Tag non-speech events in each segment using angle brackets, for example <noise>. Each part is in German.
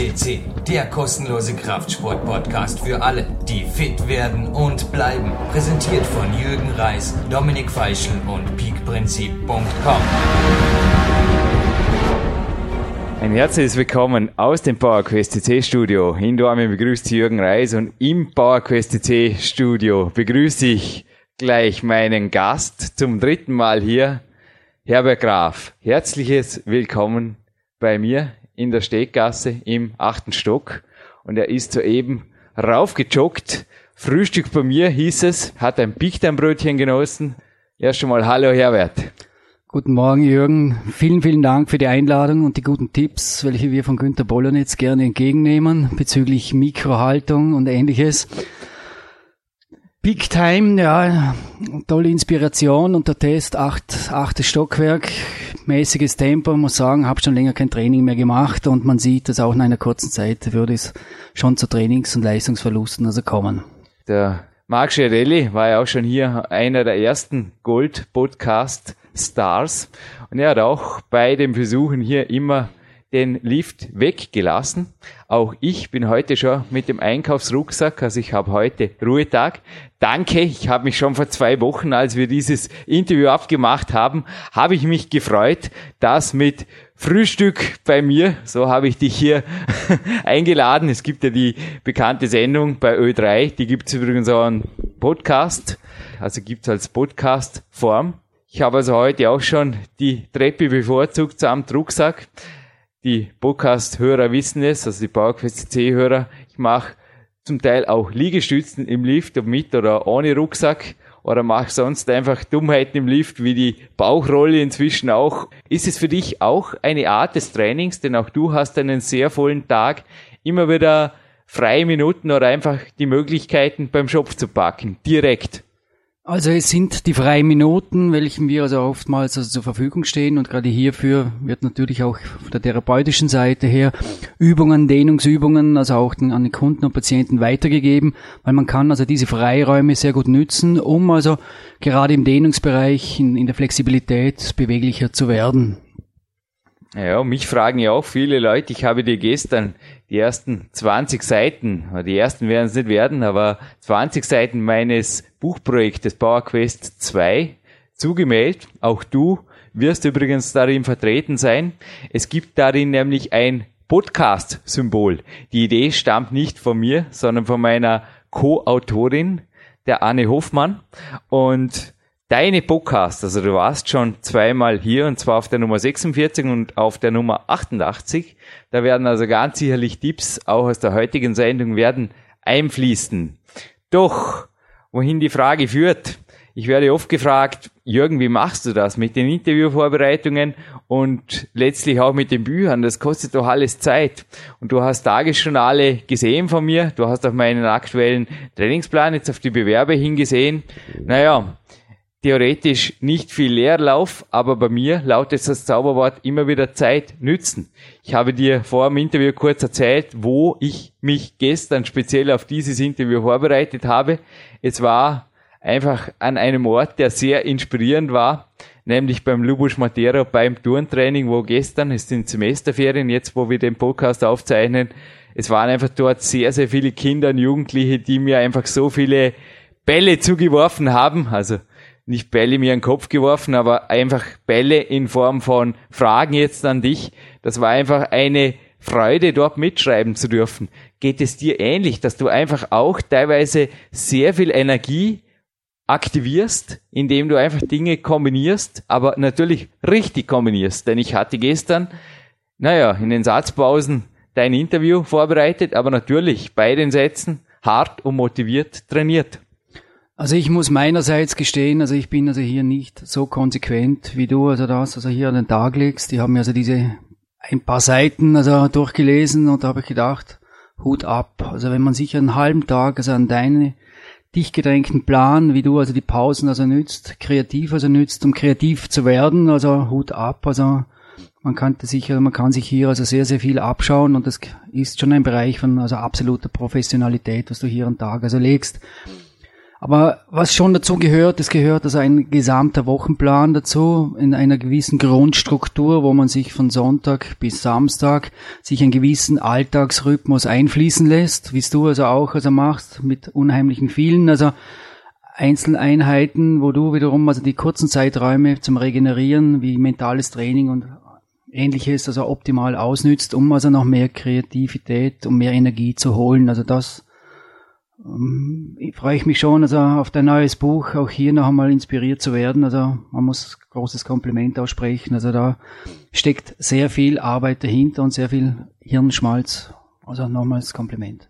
FCC, der kostenlose Kraftsport-Podcast für alle, die fit werden und bleiben. Präsentiert von Jürgen Reis, Dominik Feischl und peakprinzip.com. Ein herzliches Willkommen aus dem PowerQuest CC Studio. In Dortmund begrüßt Jürgen Reis und im PowerQuest CC Studio begrüße ich gleich meinen Gast zum dritten Mal hier, Herbert Graf. Herzliches Willkommen bei mir in der Steggasse im achten Stock und er ist soeben raufgejoggt. Frühstück bei mir hieß es, hat ein Pichtanbrötchen genossen. Erst einmal Hallo Herbert. Guten Morgen, Jürgen. Vielen, vielen Dank für die Einladung und die guten Tipps, welche wir von Günter Bollernitz gerne entgegennehmen bezüglich Mikrohaltung und ähnliches. Peak Time, ja, tolle Inspiration und der Test, acht, achtes Stockwerk, mäßiges Tempo, muss sagen, habe schon länger kein Training mehr gemacht und man sieht, dass auch in einer kurzen Zeit würde es schon zu Trainings- und Leistungsverlusten also kommen. Der Marc Scherelli war ja auch schon hier einer der ersten Gold-Podcast Stars. Und er hat auch bei den Versuchen hier immer den Lift weggelassen. Auch ich bin heute schon mit dem Einkaufsrucksack, also ich habe heute Ruhetag. Danke, ich habe mich schon vor zwei Wochen, als wir dieses Interview abgemacht haben, habe ich mich gefreut, dass mit Frühstück bei mir, so habe ich dich hier <laughs> eingeladen. Es gibt ja die bekannte Sendung bei Ö3, die gibt es übrigens auch einen Podcast, also gibt es als Podcast-Form. Ich habe also heute auch schon die Treppe bevorzugt samt Rucksack. Die Podcast-Hörer wissen es, also die PowerQuest C-Hörer. Ich mache zum Teil auch Liegestützen im Lift, ob mit oder ohne Rucksack. Oder mache sonst einfach Dummheiten im Lift, wie die Bauchrolle inzwischen auch. Ist es für dich auch eine Art des Trainings, denn auch du hast einen sehr vollen Tag, immer wieder freie Minuten oder einfach die Möglichkeiten beim Schopf zu packen, direkt? Also es sind die freien Minuten, welchen wir also oftmals also zur Verfügung stehen und gerade hierfür wird natürlich auch von der therapeutischen Seite her Übungen, Dehnungsübungen, also auch an den Kunden und Patienten weitergegeben, weil man kann also diese Freiräume sehr gut nützen, um also gerade im Dehnungsbereich in, in der Flexibilität beweglicher zu werden. Ja, mich fragen ja auch viele Leute. Ich habe dir gestern die ersten 20 Seiten, die ersten werden es nicht werden, aber 20 Seiten meines Buchprojektes PowerQuest 2 zugemeldet. Auch du wirst übrigens darin vertreten sein. Es gibt darin nämlich ein Podcast-Symbol. Die Idee stammt nicht von mir, sondern von meiner Co-Autorin, der Anne Hoffmann. Und deine Podcast, also du warst schon zweimal hier und zwar auf der Nummer 46 und auf der Nummer 88. Da werden also ganz sicherlich Tipps auch aus der heutigen Sendung werden einfließen. Doch, wohin die Frage führt, ich werde oft gefragt, Jürgen, wie machst du das mit den Interviewvorbereitungen und letztlich auch mit den Büchern? Das kostet doch alles Zeit. Und du hast Tagesjournale gesehen von mir, du hast auf meinen aktuellen Trainingsplan jetzt auf die Bewerbe hingesehen. Naja, theoretisch nicht viel Leerlauf, aber bei mir lautet das Zauberwort immer wieder Zeit nützen. Ich habe dir vor dem Interview kurz erzählt, wo ich mich gestern speziell auf dieses Interview vorbereitet habe. Es war einfach an einem Ort, der sehr inspirierend war, nämlich beim Lubusch Matera beim Turntraining, wo gestern, es sind Semesterferien, jetzt wo wir den Podcast aufzeichnen, es waren einfach dort sehr, sehr viele Kinder und Jugendliche, die mir einfach so viele Bälle zugeworfen haben, also nicht Bälle mir in den Kopf geworfen, aber einfach Bälle in Form von Fragen jetzt an dich. Das war einfach eine Freude, dort mitschreiben zu dürfen. Geht es dir ähnlich, dass du einfach auch teilweise sehr viel Energie aktivierst, indem du einfach Dinge kombinierst, aber natürlich richtig kombinierst. Denn ich hatte gestern, naja, in den Satzpausen dein Interview vorbereitet, aber natürlich bei den Sätzen hart und motiviert trainiert. Also ich muss meinerseits gestehen, also ich bin also hier nicht so konsequent wie du, also das, also hier an den Tag legst. Die haben mir also diese ein paar Seiten also durchgelesen und da habe ich gedacht, Hut ab. Also wenn man sich einen halben Tag also an deine dicht gedrängten Plan, wie du also die Pausen also nützt, kreativ also nützt, um kreativ zu werden, also Hut ab. Also man kann sich, man kann sich hier also sehr, sehr viel abschauen und das ist schon ein Bereich von also absoluter Professionalität, was du hier am Tag also legst. Aber was schon dazu gehört, es gehört also ein gesamter Wochenplan dazu, in einer gewissen Grundstruktur, wo man sich von Sonntag bis Samstag sich einen gewissen Alltagsrhythmus einfließen lässt, wie du also auch also machst, mit unheimlichen vielen, also Einzeleinheiten, wo du wiederum also die kurzen Zeiträume zum Regenerieren, wie mentales Training und ähnliches, also optimal ausnützt, um also noch mehr Kreativität, um mehr Energie zu holen. Also das ähm, freue ich mich schon, also auf dein neues Buch auch hier noch einmal inspiriert zu werden. Also man muss großes Kompliment aussprechen. Also da steckt sehr viel Arbeit dahinter und sehr viel Hirnschmalz. Also nochmals Kompliment.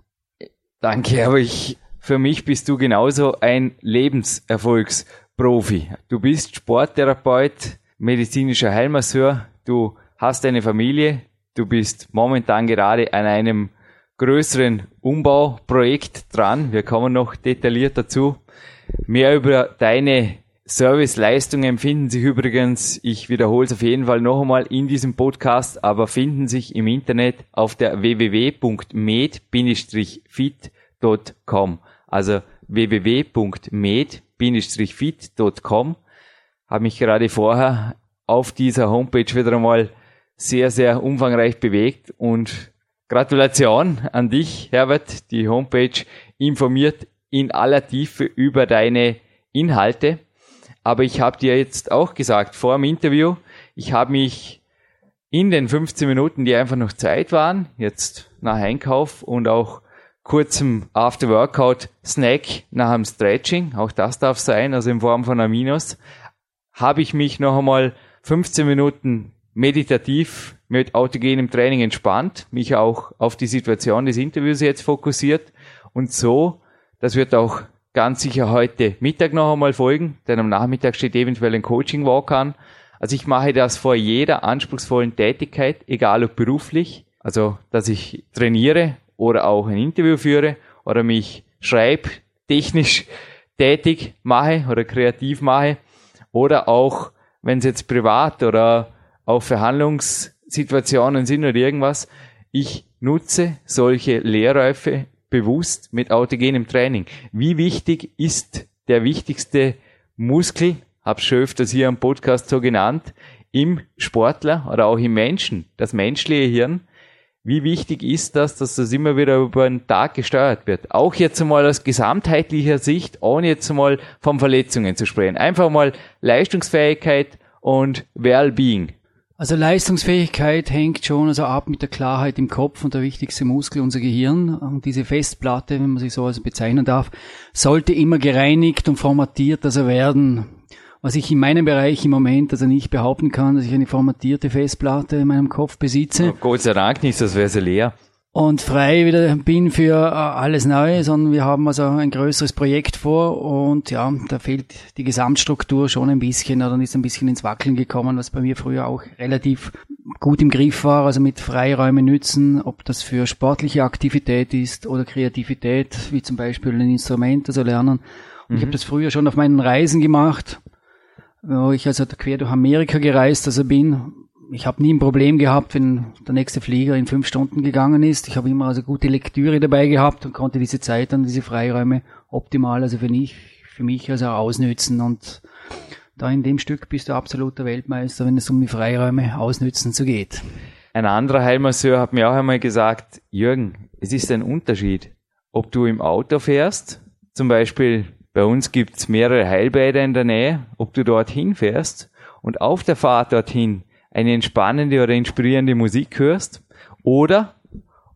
Danke, aber ich, für mich bist du genauso ein Lebenserfolgsprofi. Du bist Sporttherapeut, medizinischer Heilmasseur, du hast eine Familie, du bist momentan gerade an einem größeren Umbauprojekt dran. Wir kommen noch detailliert dazu. Mehr über deine Serviceleistungen finden sich übrigens, ich wiederhole es auf jeden Fall noch einmal in diesem Podcast, aber finden sich im Internet auf der www.med-fit.com. Also www.med-fit.com. Habe mich gerade vorher auf dieser Homepage wieder einmal sehr, sehr umfangreich bewegt und Gratulation an dich, Herbert. Die Homepage informiert in aller Tiefe über deine Inhalte. Aber ich habe dir jetzt auch gesagt vor dem Interview, ich habe mich in den 15 Minuten, die einfach noch Zeit waren, jetzt nach Einkauf und auch kurzem After-Workout-Snack nach dem Stretching, auch das darf sein, also in Form von Aminos, habe ich mich noch einmal 15 Minuten meditativ mit autogenem Training entspannt, mich auch auf die Situation des Interviews jetzt fokussiert und so, das wird auch ganz sicher heute Mittag noch einmal folgen, denn am Nachmittag steht eventuell ein Coaching Walk an. Also ich mache das vor jeder anspruchsvollen Tätigkeit, egal ob beruflich, also dass ich trainiere oder auch ein Interview führe oder mich schreibtechnisch tätig mache oder kreativ mache oder auch wenn es jetzt privat oder auch Verhandlungssituationen sind oder irgendwas. Ich nutze solche Lehrläufe bewusst mit autogenem Training. Wie wichtig ist der wichtigste Muskel, hab's schon öfters hier am Podcast so genannt, im Sportler oder auch im Menschen, das menschliche Hirn. Wie wichtig ist das, dass das immer wieder über den Tag gesteuert wird? Auch jetzt einmal aus gesamtheitlicher Sicht, ohne jetzt einmal von Verletzungen zu sprechen. Einfach mal Leistungsfähigkeit und Wellbeing. Also Leistungsfähigkeit hängt schon also ab mit der Klarheit im Kopf und der wichtigste Muskel, unser Gehirn. Und diese Festplatte, wenn man sich so also bezeichnen darf, sollte immer gereinigt und formatiert also werden. Was ich in meinem Bereich im Moment also nicht behaupten kann, dass ich eine formatierte Festplatte in meinem Kopf besitze. Oh, Gott sei Dank nicht, das wäre sie leer und frei wieder bin für äh, alles Neue, sondern wir haben also ein größeres Projekt vor und ja, da fehlt die Gesamtstruktur schon ein bisschen oder ist ein bisschen ins Wackeln gekommen, was bei mir früher auch relativ gut im Griff war, also mit Freiräume nützen, ob das für sportliche Aktivität ist oder Kreativität, wie zum Beispiel ein Instrument, also lernen. Und mhm. ich habe das früher schon auf meinen Reisen gemacht, wo ich also quer durch Amerika gereist also bin, ich habe nie ein Problem gehabt, wenn der nächste Flieger in fünf Stunden gegangen ist. Ich habe immer also gute Lektüre dabei gehabt und konnte diese Zeit und diese Freiräume optimal also für mich, für mich also ausnützen und da in dem Stück bist du absoluter Weltmeister, wenn es um die Freiräume ausnützen zu geht. Ein anderer Heilmasseur hat mir auch einmal gesagt, Jürgen, es ist ein Unterschied, ob du im Auto fährst, zum Beispiel bei uns gibt's mehrere Heilbäder in der Nähe, ob du dorthin fährst und auf der Fahrt dorthin eine entspannende oder inspirierende Musik hörst oder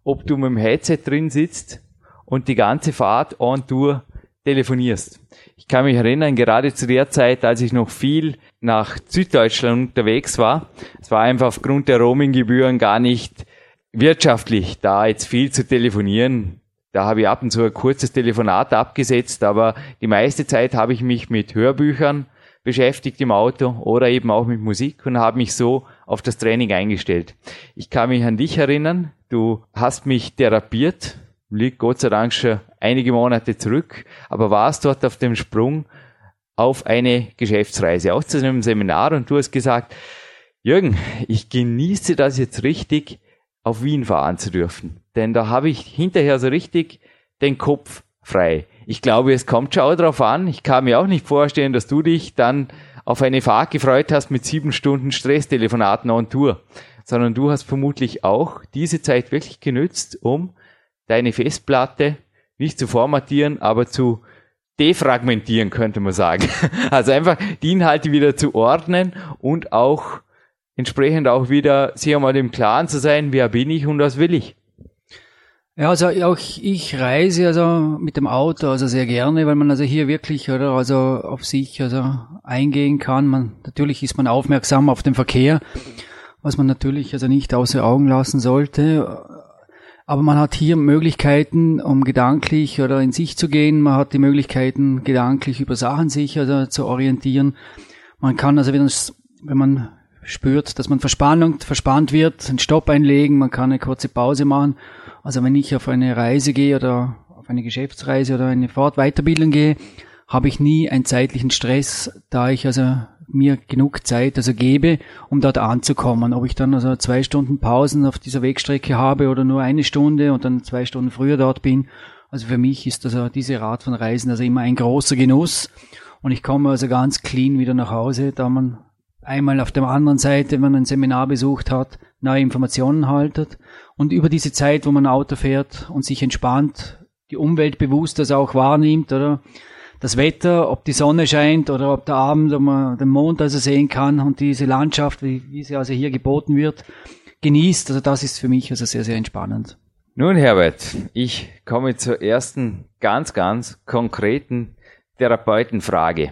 ob du mit dem Headset drin sitzt und die ganze Fahrt on Tour telefonierst. Ich kann mich erinnern, gerade zu der Zeit, als ich noch viel nach Süddeutschland unterwegs war, es war einfach aufgrund der Roaminggebühren gar nicht wirtschaftlich, da jetzt viel zu telefonieren. Da habe ich ab und zu ein kurzes Telefonat abgesetzt, aber die meiste Zeit habe ich mich mit Hörbüchern beschäftigt im Auto oder eben auch mit Musik und habe mich so auf das Training eingestellt. Ich kann mich an dich erinnern, du hast mich therapiert, liegt Gott sei Dank schon einige Monate zurück, aber warst dort auf dem Sprung auf eine Geschäftsreise, auch zu einem Seminar und du hast gesagt, Jürgen, ich genieße das jetzt richtig, auf Wien fahren zu dürfen. Denn da habe ich hinterher so richtig den Kopf frei. Ich glaube, es kommt schon auch drauf an. Ich kann mir auch nicht vorstellen, dass du dich dann auf eine Fahrt gefreut hast mit sieben Stunden Stresstelefonaten on Tour, sondern du hast vermutlich auch diese Zeit wirklich genützt, um deine Festplatte nicht zu formatieren, aber zu defragmentieren, könnte man sagen. <laughs> Also einfach die Inhalte wieder zu ordnen und auch entsprechend auch wieder sich einmal im Klaren zu sein, wer bin ich und was will ich. Ja, also auch ich reise also mit dem Auto also sehr gerne, weil man also hier wirklich oder also auf sich also eingehen kann. Man natürlich ist man aufmerksam auf den Verkehr, was man natürlich also nicht außer Augen lassen sollte. Aber man hat hier Möglichkeiten, um gedanklich oder in sich zu gehen. Man hat die Möglichkeiten, gedanklich über Sachen sich also zu orientieren. Man kann also, wenn, wenn man spürt, dass man Verspannung, verspannt wird, einen Stopp einlegen, man kann eine kurze Pause machen. Also wenn ich auf eine Reise gehe oder auf eine Geschäftsreise oder eine Fortweiterbildung gehe, habe ich nie einen zeitlichen Stress, da ich also mir genug Zeit also gebe, um dort anzukommen. Ob ich dann also zwei Stunden Pausen auf dieser Wegstrecke habe oder nur eine Stunde und dann zwei Stunden früher dort bin. Also für mich ist also diese Art von Reisen also immer ein großer Genuss. Und ich komme also ganz clean wieder nach Hause, da man einmal auf der anderen Seite, wenn man ein Seminar besucht hat, neue Informationen haltet und über diese Zeit, wo man Auto fährt und sich entspannt, die Umwelt bewusst das auch wahrnimmt, oder? Das Wetter, ob die Sonne scheint oder ob der Abend, ob man den Mond also sehen kann und diese Landschaft, wie, wie sie also hier geboten wird, genießt. Also das ist für mich also sehr, sehr entspannend. Nun, Herbert, ich komme zur ersten ganz, ganz konkreten Therapeutenfrage.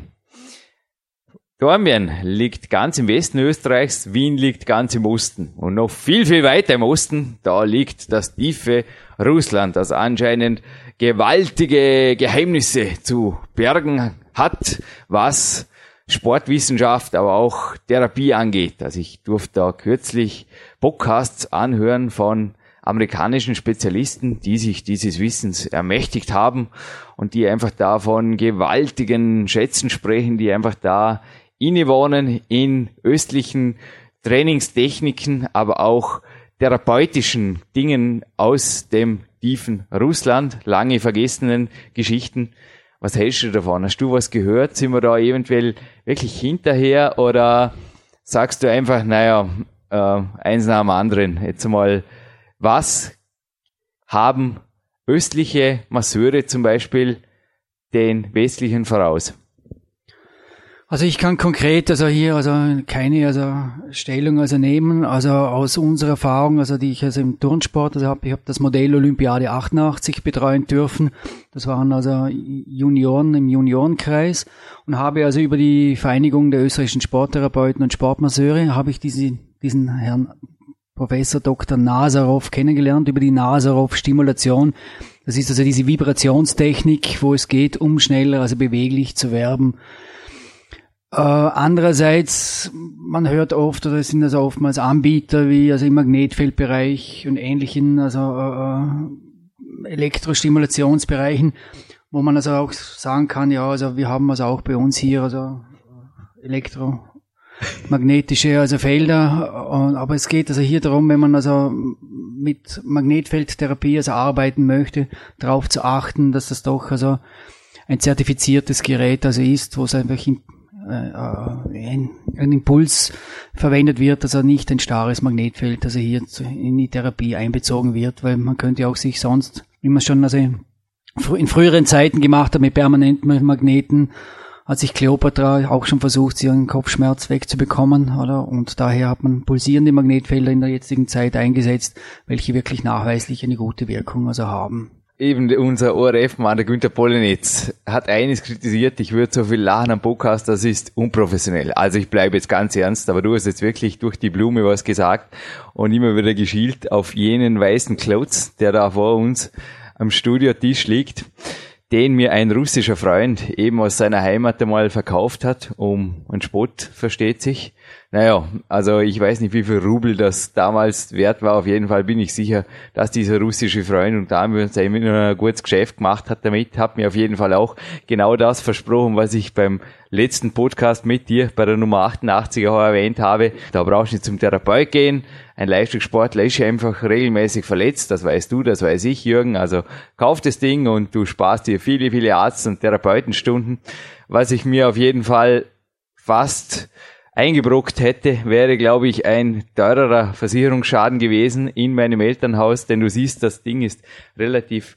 Dornbirn liegt ganz im Westen Österreichs, Wien liegt ganz im Osten. Und noch viel, viel weiter im Osten, da liegt das tiefe Russland, das anscheinend gewaltige Geheimnisse zu bergen hat, was Sportwissenschaft, aber auch Therapie angeht. Also ich durfte da kürzlich Podcasts anhören von amerikanischen Spezialisten, die sich dieses Wissens ermächtigt haben und die einfach da von gewaltigen Schätzen sprechen, die einfach da innewohnen in östlichen Trainingstechniken, aber auch therapeutischen Dingen aus dem tiefen Russland, lange vergessenen Geschichten. Was hältst du davon? Hast du was gehört? Sind wir da eventuell wirklich hinterher oder sagst du einfach, naja, äh, eins nach dem anderen. Jetzt mal, was haben östliche Masseure zum Beispiel den westlichen voraus? Also ich kann konkret also hier also keine also Stellung also nehmen, also aus unserer Erfahrung, also die ich also im Turnsport also habe, ich habe das Modell Olympiade 88 betreuen dürfen. Das waren also Junioren im Juniorenkreis und habe also über die Vereinigung der österreichischen Sporttherapeuten und Sportmasseure habe ich diese, diesen Herrn Professor Dr. Nazarov kennengelernt über die Nazarov-Stimulation. Das ist also diese Vibrationstechnik, wo es geht, um schneller, also beweglich zu werden. Äh, andererseits, man hört oft, oder es sind also oftmals Anbieter wie also im Magnetfeldbereich und ähnlichen, also äh, Elektrostimulationsbereichen, wo man also auch sagen kann, ja, also wir haben also auch bei uns hier also elektromagnetische also Felder, aber es geht also hier darum, wenn man also mit Magnetfeldtherapie also arbeiten möchte, darauf zu achten, dass das doch also ein zertifiziertes Gerät also ist, wo es einfach äh, ein, ein, Impuls verwendet wird, dass er nicht ein starres Magnetfeld, also hier in die Therapie einbezogen wird, weil man könnte auch sich sonst, wie man schon also in früheren Zeiten gemacht hat mit permanenten Magneten, hat sich Kleopatra auch schon versucht, ihren Kopfschmerz wegzubekommen, oder? Und daher hat man pulsierende Magnetfelder in der jetzigen Zeit eingesetzt, welche wirklich nachweislich eine gute Wirkung also haben eben unser ORF-Mann, der Günther Polenitz, hat eines kritisiert, ich würde so viel lachen am Podcast, das ist unprofessionell. Also ich bleibe jetzt ganz ernst, aber du hast jetzt wirklich durch die Blume was gesagt und immer wieder geschielt auf jenen weißen Klotz, der da vor uns am Studiotisch liegt, den mir ein russischer Freund eben aus seiner Heimat einmal verkauft hat, um einen Spott, versteht sich. naja, also ich weiß nicht, wie viel Rubel das damals wert war. Auf jeden Fall bin ich sicher, dass dieser russische Freund, und da haben wir uns immer ein gutes Geschäft gemacht hat damit, hat mir auf jeden Fall auch genau das versprochen, was ich beim letzten Podcast mit dir bei der Nummer 88 auch erwähnt habe. Da brauchst du nicht zum Therapeut gehen. Ein Leistungssportler ist einfach regelmäßig verletzt. Das weißt du, das weiß ich, Jürgen. Also kauf das Ding und du sparst dir viele, viele Arzt- und Therapeutenstunden. Was ich mir auf jeden Fall fast eingebrockt hätte, wäre, glaube ich, ein teurerer Versicherungsschaden gewesen in meinem Elternhaus, denn du siehst, das Ding ist relativ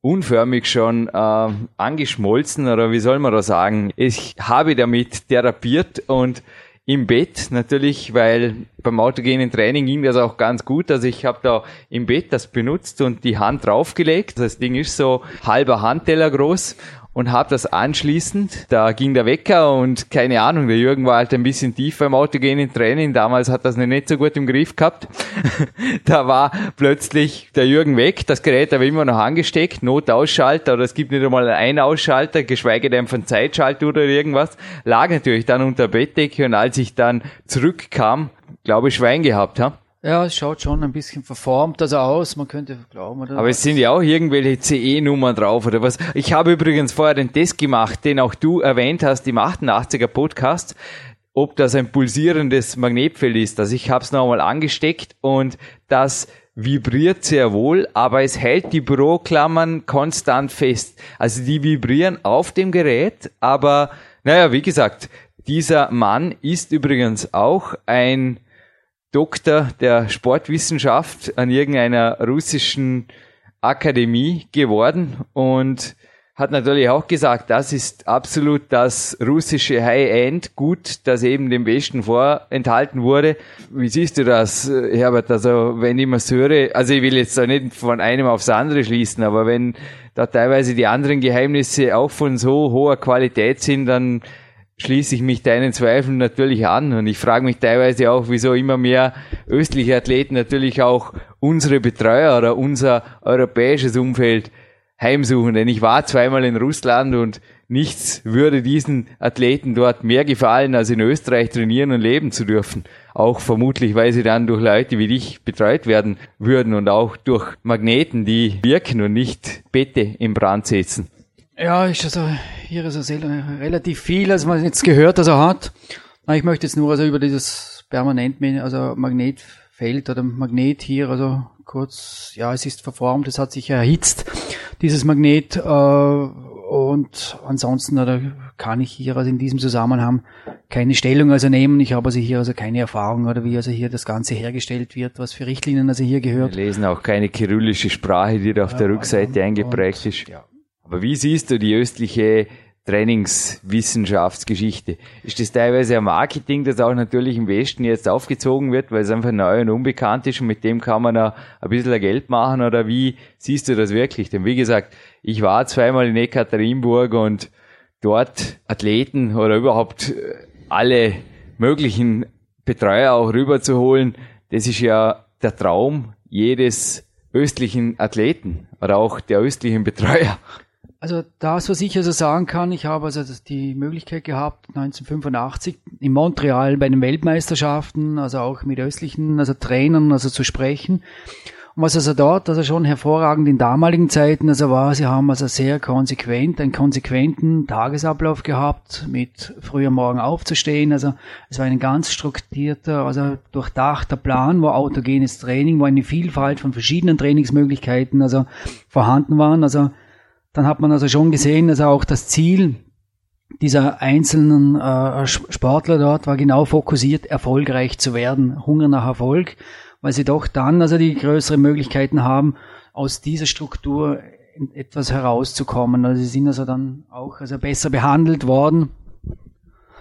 unförmig schon äh, angeschmolzen oder wie soll man da sagen. Ich habe damit therapiert und im Bett natürlich, weil beim autogenen Training ging das auch ganz gut. Also ich habe da im Bett das benutzt und die Hand draufgelegt. Das Ding ist so halber Handteller groß und habe das anschließend, da ging der Wecker und keine Ahnung, der Jürgen war halt ein bisschen tiefer im autogenen Training, damals hat das nicht so gut im Griff gehabt. <laughs> da war plötzlich der Jürgen weg, das Gerät aber immer noch angesteckt, Notausschalter oder es gibt nicht einmal einen Ausschalter, geschweige denn von Zeitschalter oder irgendwas, lag natürlich dann unter Bettdecke und als ich dann zurückkam, glaube ich, Schwein gehabt, ha? Ja, es schaut schon ein bisschen verformt also aus, man könnte glauben. Oder Aber es sind ja auch irgendwelche CE-Nummern drauf oder was. Ich habe übrigens vorher den Test gemacht, den auch du erwähnt hast im 88er Podcast, ob das ein pulsierendes Magnetfeld ist. Also ich habe es nochmal angesteckt und das vibriert sehr wohl, aber es hält die Büroklammern konstant fest. Also die vibrieren auf dem Gerät, aber naja, wie gesagt, dieser Mann ist übrigens auch ein Doktor der Sportwissenschaft an irgendeiner russischen Akademie geworden und hat natürlich auch gesagt, das ist absolut das russische High-End gut, das eben dem Westen vorenthalten wurde. Wie siehst du das, Herbert? Also wenn ich mal höre, also ich will jetzt da nicht von einem aufs andere schließen, aber wenn da teilweise die anderen Geheimnisse auch von so hoher Qualität sind, dann schließe ich mich deinen Zweifeln natürlich an und ich frage mich teilweise auch, wieso immer mehr östliche Athleten natürlich auch unsere Betreuer oder unser europäisches Umfeld heimsuchen. Denn ich war zweimal in Russland und nichts würde diesen Athleten dort mehr gefallen, als in Österreich trainieren und leben zu dürfen. Auch vermutlich, weil sie dann durch Leute wie dich betreut werden würden und auch durch Magneten, die wirken und nicht Bette in Brand setzen. Ja, ist also, hier ist also relativ viel, als man jetzt gehört, er hat. Ich möchte jetzt nur also über dieses permanent, also Magnetfeld oder Magnet hier, also kurz, ja, es ist verformt, es hat sich erhitzt, dieses Magnet, äh, und ansonsten oder kann ich hier also in diesem Zusammenhang keine Stellung also nehmen. Ich habe also hier also keine Erfahrung oder wie also hier das Ganze hergestellt wird, was für Richtlinien also hier gehört. Wir lesen auch keine kyrillische Sprache, die da auf ja, der Rückseite eingeprägt ist. Ja. Aber wie siehst du die östliche Trainingswissenschaftsgeschichte? Ist das teilweise ein Marketing, das auch natürlich im Westen jetzt aufgezogen wird, weil es einfach neu und unbekannt ist und mit dem kann man ein bisschen Geld machen oder wie siehst du das wirklich? Denn wie gesagt, ich war zweimal in Ekaterinburg und dort Athleten oder überhaupt äh, alle möglichen Betreuer auch rüberzuholen, das ist ja der Traum jedes östlichen Athleten oder auch der östlichen Betreuer. Also das, was ich also sagen kann, ich habe also die Möglichkeit gehabt, 1985 in Montreal bei den Weltmeisterschaften, also auch mit östlichen also Trainern also zu sprechen. Und was also dort also schon hervorragend in damaligen Zeiten also war, sie haben also sehr konsequent, einen konsequenten Tagesablauf gehabt, mit früher Morgen aufzustehen. Also es war ein ganz strukturierter, also durchdachter Plan, wo autogenes Training, wo eine Vielfalt von verschiedenen Trainingsmöglichkeiten also vorhanden waren. Also dann hat man also schon gesehen, dass auch das Ziel dieser einzelnen äh, Sportler dort war genau fokussiert, erfolgreich zu werden, Hunger nach Erfolg, weil sie doch dann also die größeren Möglichkeiten haben, aus dieser Struktur etwas herauszukommen. Also sie sind also dann auch also besser behandelt worden,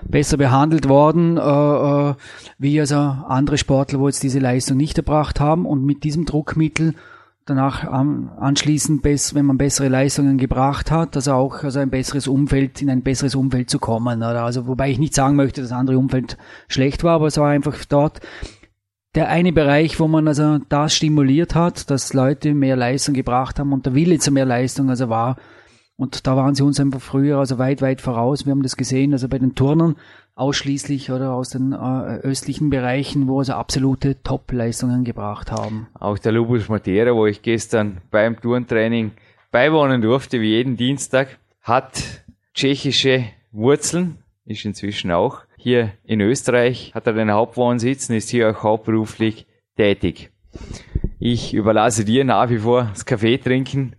besser behandelt worden, äh, äh, wie also andere Sportler, wo jetzt diese Leistung nicht erbracht haben und mit diesem Druckmittel danach anschließend, wenn man bessere Leistungen gebracht hat, also auch also ein besseres Umfeld, in ein besseres Umfeld zu kommen. Also wobei ich nicht sagen möchte, dass das andere Umfeld schlecht war, aber es war einfach dort der eine Bereich, wo man also das stimuliert hat, dass Leute mehr Leistung gebracht haben und der Wille zu mehr Leistung also war Und da waren sie uns einfach früher, also weit, weit voraus. Wir haben das gesehen, also bei den Turnern ausschließlich oder aus den äh, östlichen Bereichen, wo sie absolute Top-Leistungen gebracht haben. Auch der Lubus Matera, wo ich gestern beim Turntraining beiwohnen durfte, wie jeden Dienstag, hat tschechische Wurzeln, ist inzwischen auch hier in Österreich, hat er den Hauptwohnsitz und ist hier auch hauptberuflich tätig. Ich überlasse dir nach wie vor das Kaffee trinken.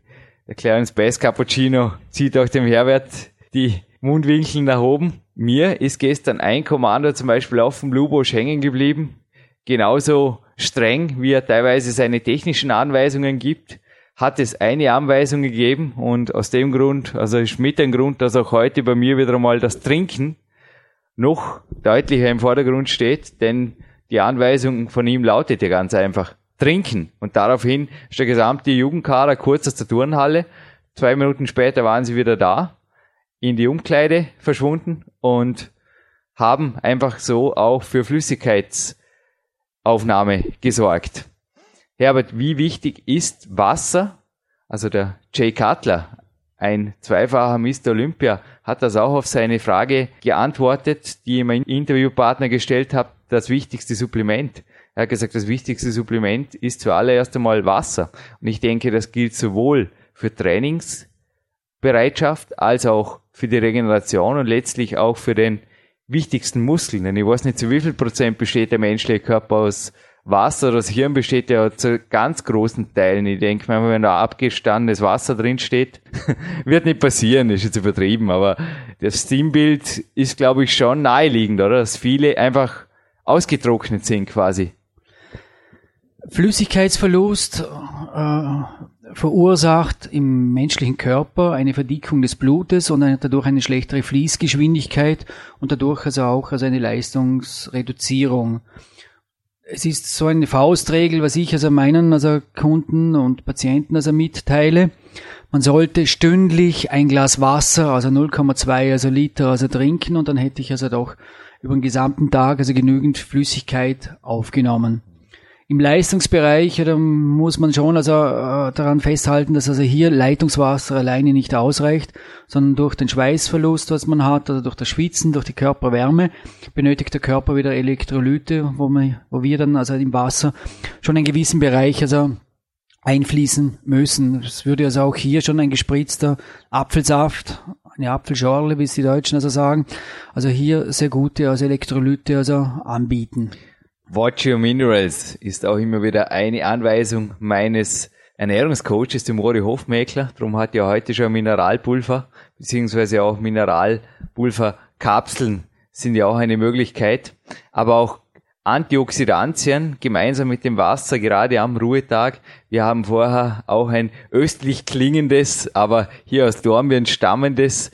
Der kleine Space Cappuccino zieht auch dem Herbert die Mundwinkel nach oben. Mir ist gestern ein Kommando zum Beispiel auf dem Blue Bosch hängen geblieben. Genauso streng, wie er teilweise seine technischen Anweisungen gibt, hat es eine Anweisung gegeben und aus dem Grund, also ist mit dem Grund, dass auch heute bei mir wieder einmal das Trinken noch deutlicher im Vordergrund steht, denn die Anweisung von ihm lautet ja ganz einfach, trinken. Und daraufhin ist der gesamte Jugendkader kurz aus der Turnhalle. Zwei Minuten später waren sie wieder da, in die Umkleide verschwunden und haben einfach so auch für Flüssigkeitsaufnahme gesorgt. Herbert, wie wichtig ist Wasser? Also der Jay Cutler, ein zweifacher Mr. Olympia, hat das auch auf seine Frage geantwortet, die ich meinem Interviewpartner gestellt habe, das wichtigste Supplement. Er hat gesagt, das wichtigste Supplement ist zuallererst einmal Wasser. Und ich denke, das gilt sowohl für Trainingsbereitschaft als auch für die Regeneration und letztlich auch für den wichtigsten Muskeln. Denn ich weiß nicht, zu wie viel Prozent besteht der menschliche Körper aus Wasser. Das Hirn besteht ja zu ganz großen Teilen. Ich denke wenn da abgestandenes Wasser drin steht, <laughs> wird nicht passieren, ist jetzt übertrieben, aber das Steambild ist, glaube ich, schon naheliegend, oder? Dass viele einfach ausgetrocknet sind quasi. Flüssigkeitsverlust äh, verursacht im menschlichen Körper eine Verdickung des Blutes und dadurch eine schlechtere Fließgeschwindigkeit und dadurch also auch also eine Leistungsreduzierung. Es ist so eine Faustregel, was ich also meinen also Kunden und Patienten also mitteile. Man sollte stündlich ein Glas Wasser, also 0,2 also Liter also trinken und dann hätte ich also doch über den gesamten Tag also genügend Flüssigkeit aufgenommen. Im Leistungsbereich da muss man schon also äh, daran festhalten, dass also hier Leitungswasser alleine nicht ausreicht, sondern durch den Schweißverlust, was man hat, oder durch das Schwitzen, durch die Körperwärme, benötigt der Körper wieder Elektrolyte, wo, man, wo wir dann also im Wasser schon einen gewissen Bereich also einfließen müssen. Es würde also auch hier schon ein gespritzter Apfelsaft, eine Apfelschorle, wie es die Deutschen also sagen, also hier sehr gute also Elektrolyte also anbieten. Watch Your Minerals ist auch immer wieder eine Anweisung meines Ernährungscoaches, dem Rory Hofmäkler. Darum hat ja heute schon Mineralpulver, beziehungsweise auch Mineralpulverkapseln sind ja auch eine Möglichkeit. Aber auch Antioxidantien gemeinsam mit dem Wasser, gerade am Ruhetag. Wir haben vorher auch ein östlich klingendes, aber hier aus Dornbirn stammendes,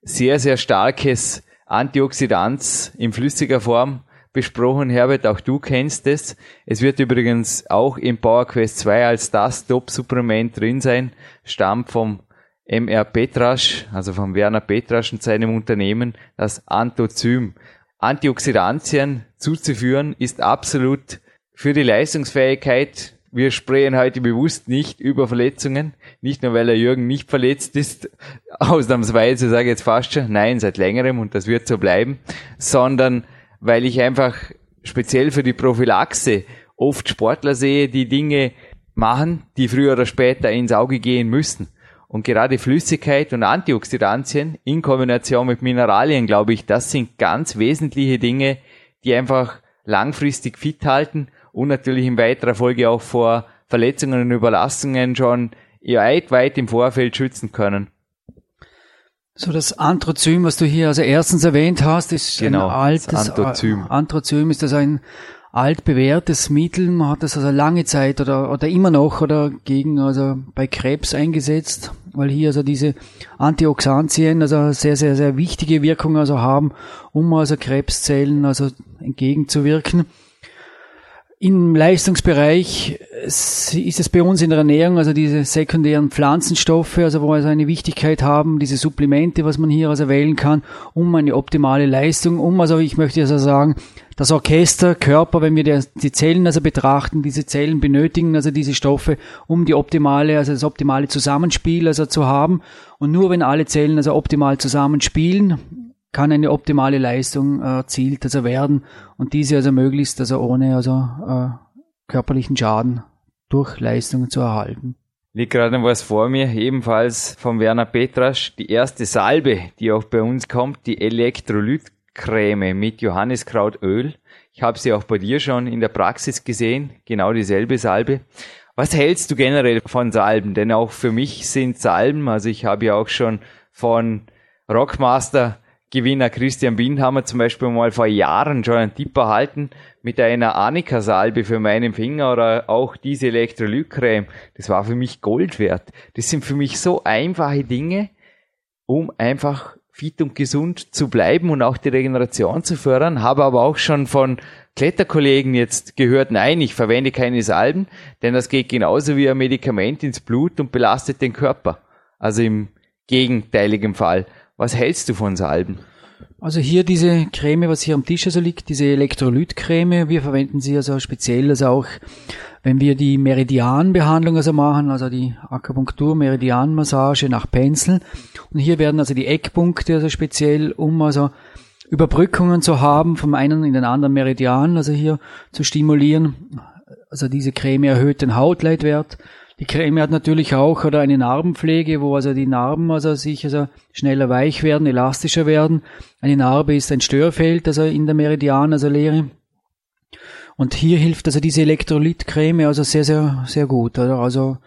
sehr, sehr starkes Antioxidans in flüssiger Form besprochen, Herbert, auch du kennst es. Es wird übrigens auch im Power Quest 2 als das Top-Supplement drin sein, stammt vom MR Petrasch, also von Werner Petrasch und seinem Unternehmen, das Antozym. Antioxidantien zuzuführen ist absolut für die Leistungsfähigkeit. Wir sprechen heute bewusst nicht über Verletzungen, nicht nur weil der Jürgen nicht verletzt ist, <laughs> ausnahmsweise sage ich jetzt fast schon, nein, seit längerem und das wird so bleiben, sondern weil ich einfach speziell für die Prophylaxe oft Sportler sehe, die Dinge machen, die früher oder später ins Auge gehen müssen. Und gerade Flüssigkeit und Antioxidantien in Kombination mit Mineralien, glaube ich, das sind ganz wesentliche Dinge, die einfach langfristig fit halten und natürlich in weiterer Folge auch vor Verletzungen und Überlastungen schon weit, weit im Vorfeld schützen können. So das Anthrozym, was du hier also erstens erwähnt hast, ist genau, ein altes Anthrozym. Anthrozym ist das ein altbewährtes Mittel. Man hat das also lange Zeit oder, oder immer noch oder gegen also bei Krebs eingesetzt, weil hier also diese Antioxidantien also sehr sehr sehr wichtige Wirkung also haben, um also Krebszellen also entgegenzuwirken. Im Leistungsbereich ist es bei uns in der Ernährung, also diese sekundären Pflanzenstoffe, also wo also eine Wichtigkeit haben, diese Supplemente, was man hier also wählen kann, um eine optimale Leistung, um also ich möchte also sagen, das Orchester, Körper, wenn wir die Zellen also betrachten, diese Zellen benötigen also diese Stoffe, um die optimale, also das optimale Zusammenspiel also zu haben. Und nur wenn alle Zellen also optimal zusammenspielen, kann eine optimale Leistung äh, erzielt also werden und diese also möglichst also ohne also äh, körperlichen Schaden durch Leistungen zu erhalten. Liegt gerade was vor mir, ebenfalls von Werner Petrasch, die erste Salbe, die auch bei uns kommt, die Elektrolytcreme mit Johanniskrautöl. Ich habe sie auch bei dir schon in der Praxis gesehen, genau dieselbe Salbe. Was hältst du generell von Salben? Denn auch für mich sind Salben, also ich habe ja auch schon von Rockmaster Gewinner Christian Bindhammer zum Beispiel mal vor Jahren schon einen Tipp erhalten mit einer Anika-Salbe für meinen Finger oder auch diese Elektrolytcreme. Das war für mich Gold wert. Das sind für mich so einfache Dinge, um einfach fit und gesund zu bleiben und auch die Regeneration zu fördern. Habe aber auch schon von Kletterkollegen jetzt gehört, nein, ich verwende keine Salben, denn das geht genauso wie ein Medikament ins Blut und belastet den Körper. Also im gegenteiligen Fall. Was hältst du von Salben? Also hier diese Creme, was hier am Tisch also liegt, diese Elektrolytcreme, wir verwenden sie also speziell, also auch wenn wir die Meridianbehandlung also machen, also die Akupunktur, Meridianmassage nach Pencil. Und hier werden also die Eckpunkte also speziell, um also Überbrückungen zu haben vom einen in den anderen Meridian, also hier zu stimulieren. Also diese Creme erhöht den Hautleitwert, die Creme hat natürlich auch oder eine Narbenpflege, wo also die Narben also sich also schneller weich werden, elastischer werden. Eine Narbe ist ein Störfeld, also in der Meridian, also Leere. Und hier hilft also diese Elektrolytcreme also sehr, sehr, sehr gut. Oder? Also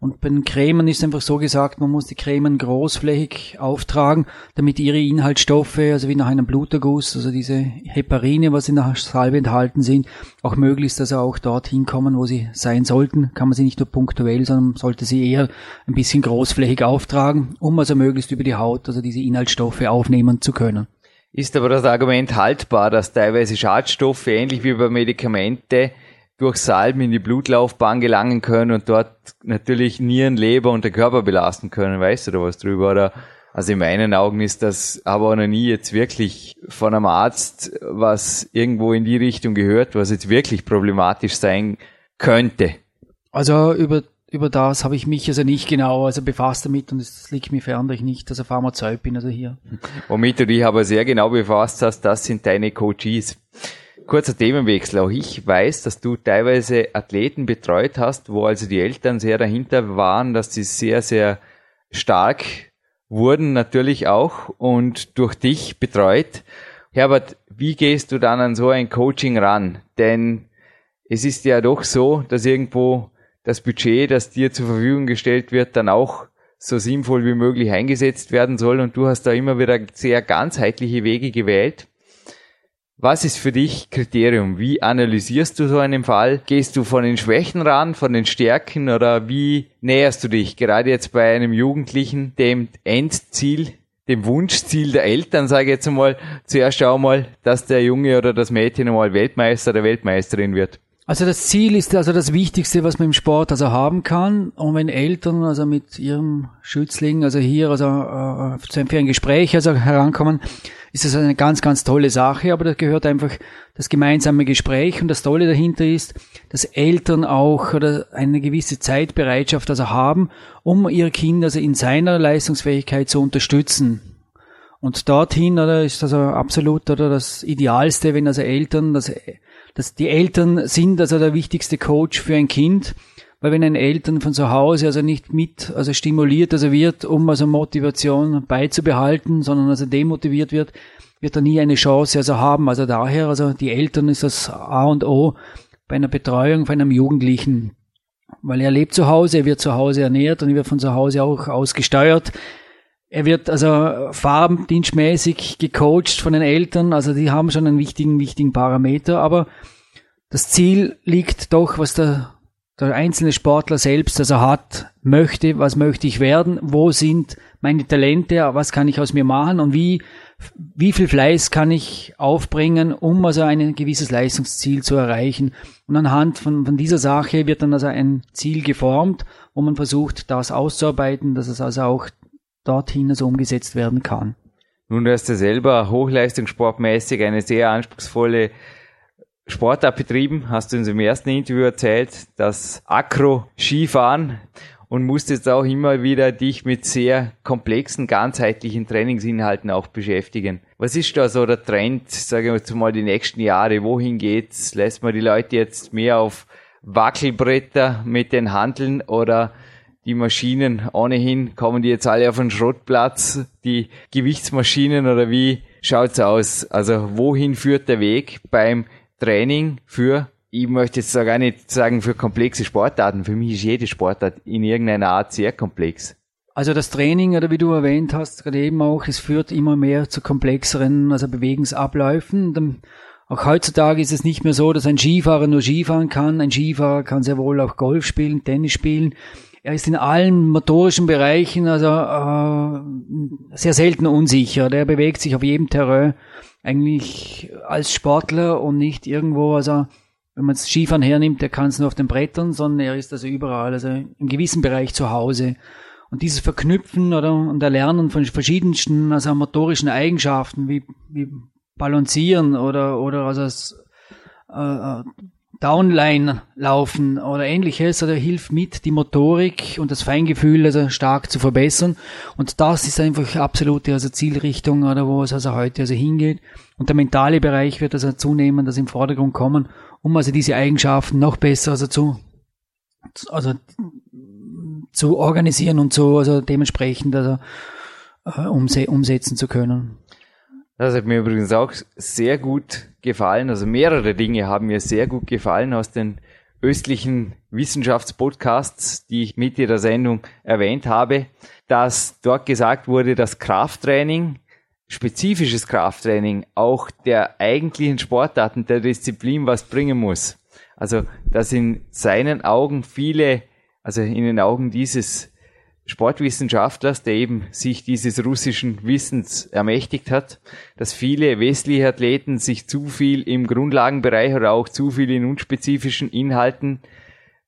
und bei den Cremen ist einfach so gesagt, man muss die Cremen großflächig auftragen, damit ihre Inhaltsstoffe, also wie nach einem Bluterguss, also diese Heparine, was in der Salbe enthalten sind, auch möglichst also auch dorthin kommen, wo sie sein sollten. Kann man sie nicht nur punktuell, sondern sollte sie eher ein bisschen großflächig auftragen, um also möglichst über die Haut, also diese Inhaltsstoffe aufnehmen zu können. Ist aber das Argument haltbar, dass teilweise Schadstoffe, ähnlich wie bei Medikamente, durch Salben in die Blutlaufbahn gelangen können und dort natürlich Nieren, Leber und der Körper belasten können. Weißt du da was drüber? Oder? Also in meinen Augen ist das aber noch nie jetzt wirklich von einem Arzt was irgendwo in die Richtung gehört, was jetzt wirklich problematisch sein könnte. Also über über das habe ich mich also nicht genau also befasst damit und es liegt mir fern, dass ich nicht also Pharmazeut bin, also hier. <laughs> Womit du dich aber sehr genau befasst hast, das sind deine Coaches. Kurzer Themenwechsel. Auch ich weiß, dass du teilweise Athleten betreut hast, wo also die Eltern sehr dahinter waren, dass sie sehr, sehr stark wurden natürlich auch und durch dich betreut. Herbert, wie gehst du dann an so ein Coaching ran? Denn es ist ja doch so, dass irgendwo das Budget, das dir zur Verfügung gestellt wird, dann auch so sinnvoll wie möglich eingesetzt werden soll und du hast da immer wieder sehr ganzheitliche Wege gewählt. Was ist für dich Kriterium? Wie analysierst du so einen Fall? Gehst du von den Schwächen ran, von den Stärken oder wie näherst du dich gerade jetzt bei einem Jugendlichen dem Endziel, dem Wunschziel der Eltern, sage ich jetzt einmal, zuerst schau mal, dass der Junge oder das Mädchen einmal Weltmeister oder Weltmeisterin wird? Also das Ziel ist also das Wichtigste, was man im Sport also haben kann. Und wenn Eltern also mit ihrem Schützling also hier also äh, für ein Gespräch also herankommen, ist das eine ganz, ganz tolle Sache, aber da gehört einfach das gemeinsame Gespräch und das Tolle dahinter ist, dass Eltern auch oder eine gewisse Zeitbereitschaft also haben, um ihr Kind also in seiner Leistungsfähigkeit zu unterstützen. Und dorthin oder ist also absolut oder das Idealste, wenn also Eltern, dass, dass die Eltern sind also der wichtigste Coach für ein Kind, weil wenn ein Eltern von zu Hause also nicht mit, also stimuliert also wird, um also Motivation beizubehalten, sondern also demotiviert wird, wird er nie eine Chance also haben. Also daher, also die Eltern ist das A und O bei einer Betreuung von einem Jugendlichen. Weil er lebt zu Hause, er wird zu Hause ernährt und er wird von zu Hause auch ausgesteuert. Er wird also farbendienstmäßig gecoacht von den Eltern, also die haben schon einen wichtigen, wichtigen Parameter, aber das Ziel liegt doch, was der der einzelne Sportler selbst also hat, möchte, was möchte ich werden, wo sind meine Talente, was kann ich aus mir machen und wie wie viel Fleiß kann ich aufbringen, um also ein gewisses Leistungsziel zu erreichen. Und anhand von, von dieser Sache wird dann also ein Ziel geformt, wo man versucht, das auszuarbeiten, dass es also auch dorthin also umgesetzt werden kann. Nun, du hast ja selber hochleistungssportmäßig eine sehr anspruchsvolle Sportart betrieben, hast du uns im ersten Interview erzählt, das Akro-Skifahren und musst jetzt auch immer wieder dich mit sehr komplexen, ganzheitlichen Trainingsinhalten auch beschäftigen. Was ist da so der Trend, sagen wir mal die nächsten Jahre? Wohin geht's? Lässt man die Leute jetzt mehr auf Wackelbretter mit den Handeln oder die Maschinen ohnehin kommen die jetzt alle auf den Schrottplatz, die Gewichtsmaschinen oder wie schaut's aus? Also wohin führt der Weg beim Training für ich möchte jetzt gar nicht sagen für komplexe Sportarten. Für mich ist jede Sportart in irgendeiner Art sehr komplex. Also das Training, oder wie du erwähnt hast, gerade eben auch, es führt immer mehr zu komplexeren also Bewegungsabläufen. Auch heutzutage ist es nicht mehr so, dass ein Skifahrer nur Skifahren kann. Ein Skifahrer kann sehr wohl auch Golf spielen, Tennis spielen. Er ist in allen motorischen Bereichen also äh, sehr selten unsicher. Der bewegt sich auf jedem Terrain eigentlich als Sportler und nicht irgendwo, also wenn man das Skifahren hernimmt, der kann es nur auf den Brettern, sondern er ist also überall, also im gewissen Bereich zu Hause. Und dieses Verknüpfen oder und Erlernen von verschiedensten, also motorischen Eigenschaften wie, wie Balancieren oder, oder also das, äh, Downline laufen oder ähnliches, oder hilft mit, die Motorik und das Feingefühl also stark zu verbessern. Und das ist einfach absolute also Zielrichtung, oder wo es also heute also hingeht. Und der mentale Bereich wird also zunehmend also im Vordergrund kommen, um also diese Eigenschaften noch besser also zu, also zu organisieren und so also dementsprechend also äh, umsetzen zu können. Das hat mir übrigens auch sehr gut gefallen. Also mehrere Dinge haben mir sehr gut gefallen aus den östlichen Wissenschaftspodcasts, die ich mit der Sendung erwähnt habe, dass dort gesagt wurde, dass Krafttraining, spezifisches Krafttraining auch der eigentlichen Sportarten der Disziplin was bringen muss. Also, dass in seinen Augen viele, also in den Augen dieses Sportwissenschaftlers, der eben sich dieses russischen Wissens ermächtigt hat, dass viele westliche Athleten sich zu viel im Grundlagenbereich oder auch zu viel in unspezifischen Inhalten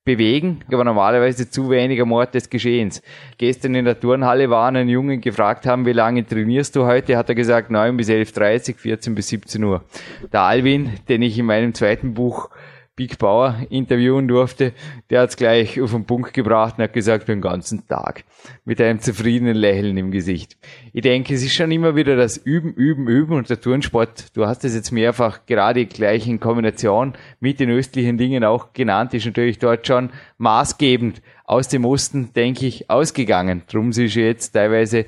bewegen, aber normalerweise zu wenig am Ort des Geschehens. Gestern in der Turnhalle waren ein Jungen gefragt haben, wie lange trainierst du heute? Hat er gesagt 9 bis 11.30, 14 bis 17 Uhr. Der Alvin, den ich in meinem zweiten Buch Big Bauer interviewen durfte, der hat es gleich auf den Punkt gebracht und hat gesagt, den ganzen Tag. Mit einem zufriedenen Lächeln im Gesicht. Ich denke, es ist schon immer wieder das Üben, Üben, Üben und der Turnsport, du hast es jetzt mehrfach gerade gleich in Kombination mit den östlichen Dingen auch genannt, ist natürlich dort schon maßgebend aus dem Osten, denke ich, ausgegangen. Drum ist jetzt teilweise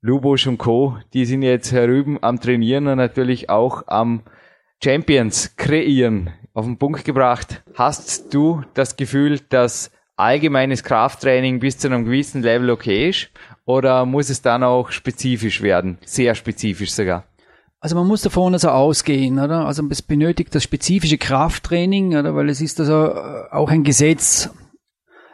Lubosch und Co., die sind jetzt herüben am Trainieren und natürlich auch am Champions kreieren auf den Punkt gebracht. Hast du das Gefühl, dass allgemeines Krafttraining bis zu einem gewissen Level okay ist? Oder muss es dann auch spezifisch werden? Sehr spezifisch sogar. Also man muss davon also ausgehen, oder? Also es benötigt das spezifische Krafttraining, oder? Weil es ist also äh, auch ein Gesetz.